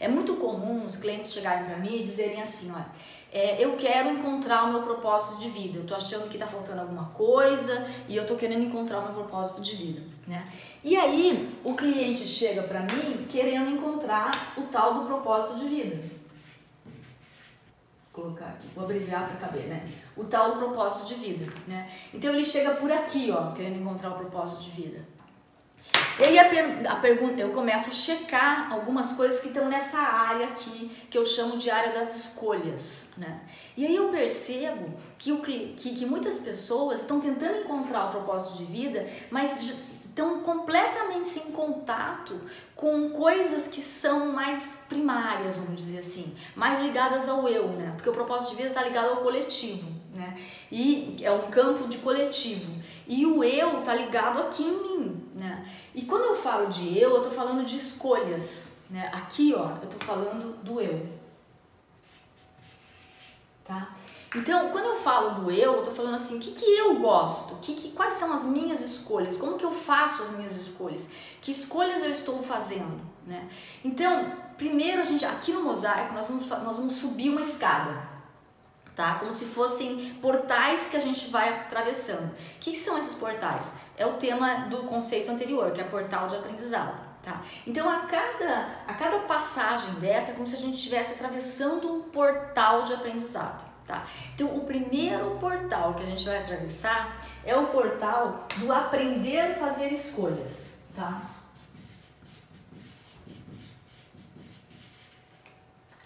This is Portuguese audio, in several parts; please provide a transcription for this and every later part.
É muito comum os clientes chegarem para mim e dizerem assim, olha, é, eu quero encontrar o meu propósito de vida. Eu tô achando que está faltando alguma coisa e eu tô querendo encontrar o meu propósito de vida, né? E aí o cliente chega para mim querendo encontrar o tal do propósito de vida. Vou colocar aqui, vou abreviar para caber, né? O tal do propósito de vida, né? Então ele chega por aqui, ó, querendo encontrar o propósito de vida. E aí a, per a pergunta, eu começo a checar algumas coisas que estão nessa área aqui, que eu chamo de área das escolhas, né? E aí eu percebo que, o, que, que muitas pessoas estão tentando encontrar o propósito de vida, mas estão completamente sem contato com coisas que são mais primárias, vamos dizer assim, mais ligadas ao eu, né? Porque o propósito de vida está ligado ao coletivo, né? E é um campo de coletivo. E o eu está ligado aqui em mim, né? E quando eu falo de eu, eu estou falando de escolhas, né? Aqui, ó, eu estou falando do eu. Tá? Então, quando eu falo do eu, eu tô falando assim, o que, que eu gosto? Que, que, quais são as minhas escolhas? Como que eu faço as minhas escolhas? Que escolhas eu estou fazendo? Né? Então, primeiro a gente, aqui no mosaico, nós vamos, nós vamos subir uma escada. Tá? Como se fossem portais que a gente vai atravessando. O que, são esses portais? É o tema do conceito anterior, que é portal de aprendizado. Tá? Então, a cada, a cada passagem dessa é como se a gente estivesse atravessando um portal de aprendizado. Tá? Então, o primeiro portal que a gente vai atravessar é o portal do aprender a fazer escolhas. Tá?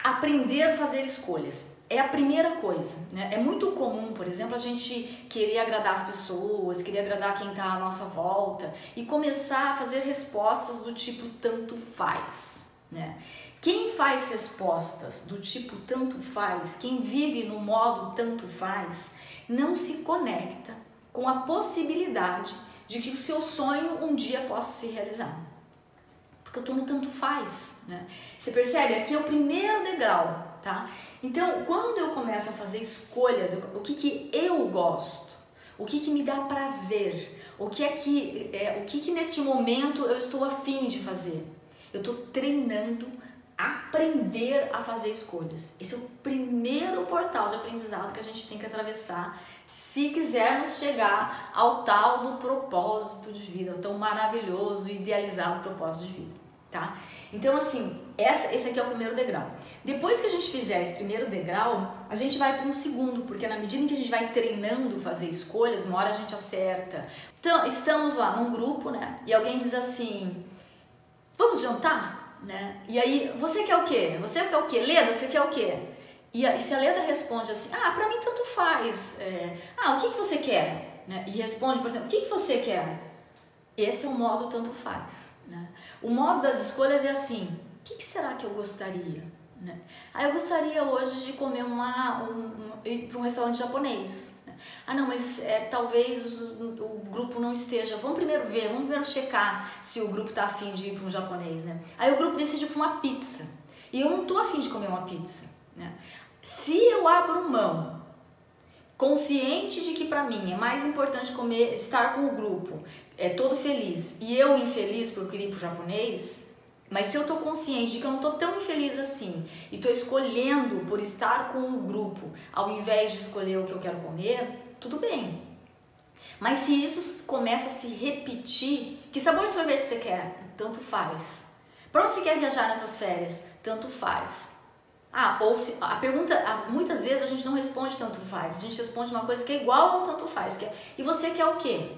Aprender a fazer escolhas é a primeira coisa. Né? É muito comum, por exemplo, a gente querer agradar as pessoas, querer agradar quem está à nossa volta e começar a fazer respostas do tipo tanto faz. Né? Quem faz respostas do tipo tanto faz, quem vive no modo tanto faz, não se conecta com a possibilidade de que o seu sonho um dia possa se realizar. Porque eu estou no tanto faz. Né? Você percebe? Aqui é o primeiro degrau. Tá? Então, quando eu começo a fazer escolhas, o que, que eu gosto, o que, que me dá prazer, o que é que, é, o que, que neste momento eu estou afim de fazer, eu estou treinando aprender a fazer escolhas. Esse é o primeiro portal de aprendizado que a gente tem que atravessar se quisermos chegar ao tal do propósito de vida, o tão maravilhoso e idealizado propósito de vida, tá? Então, assim, essa, esse aqui é o primeiro degrau. Depois que a gente fizer esse primeiro degrau, a gente vai para um segundo, porque na medida em que a gente vai treinando fazer escolhas, uma hora a gente acerta. Então, estamos lá num grupo, né? E alguém diz assim: vamos jantar? né? E aí, você quer o quê? Você quer o quê? Leda, você quer o quê? E, e se a Leda responde assim, ah, pra mim tanto faz. É, ah, o que, que você quer? Né? E responde, por exemplo, o que, que você quer? Esse é o modo tanto faz. Né? O modo das escolhas é assim, o que, que será que eu gostaria? Né? Ah, eu gostaria hoje de comer uma, um, um, ir para um restaurante japonês. Ah, não, mas é, talvez o, o, grupo não esteja. Vamos primeiro ver, vamos primeiro checar se o grupo está afim de ir para um japonês, né? Aí o grupo decide para uma pizza. E eu não estou afim de comer uma pizza. Né? Se eu abro mão, consciente de que para mim é mais importante comer, estar com o grupo, é todo feliz, e eu infeliz porque eu queria ir o japonês, mas se eu estou consciente de que eu não estou tão infeliz assim e estou escolhendo por estar com o grupo ao invés de escolher o que eu quero comer, tudo bem. Mas se isso começa a se repetir, que sabor de sorvete você quer? Tanto faz. Para onde você quer viajar nessas férias? Tanto faz. Ah, ou se, a pergunta, as, muitas vezes a gente não responde tanto faz, a gente responde uma coisa que é igual a um tanto faz. Que é, e você quer o quê?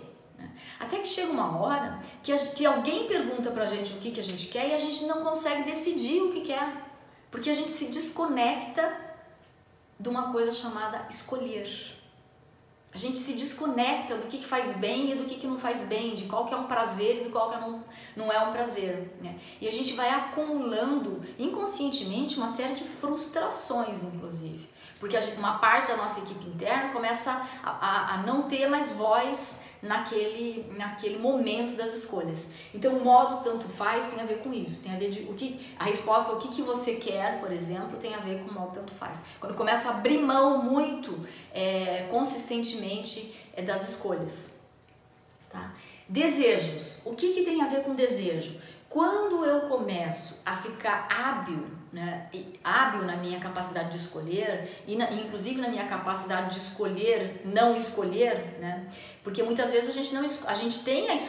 Até que chega uma hora que, a, que alguém pergunta pra gente o que, que a gente quer e a gente não consegue decidir o que quer. Porque a gente se desconecta de uma coisa chamada escolher. A gente se desconecta do que, que faz bem e do que, que não faz bem, de qual que é um prazer e do qual que não, não é um prazer. Né? E a gente vai acumulando inconscientemente uma série de frustrações, inclusive. Porque gente, uma parte da nossa equipe interna começa a, a, a não ter mais voz naquele, naquele momento das escolhas. Então, o modo tanto faz tem a ver com isso, tem a ver de o que a resposta o que, que você quer, por exemplo, tem a ver com o modo tanto faz. Quando começa a abrir mão muito é, consistentemente é, das escolhas. Tá? Desejos. O que, que tem a ver com desejo? Quando eu começo a ficar hábil, né, hábil na minha capacidade de escolher, e na, inclusive na minha capacidade de escolher, não escolher, né, porque muitas vezes a gente, não, a gente tem a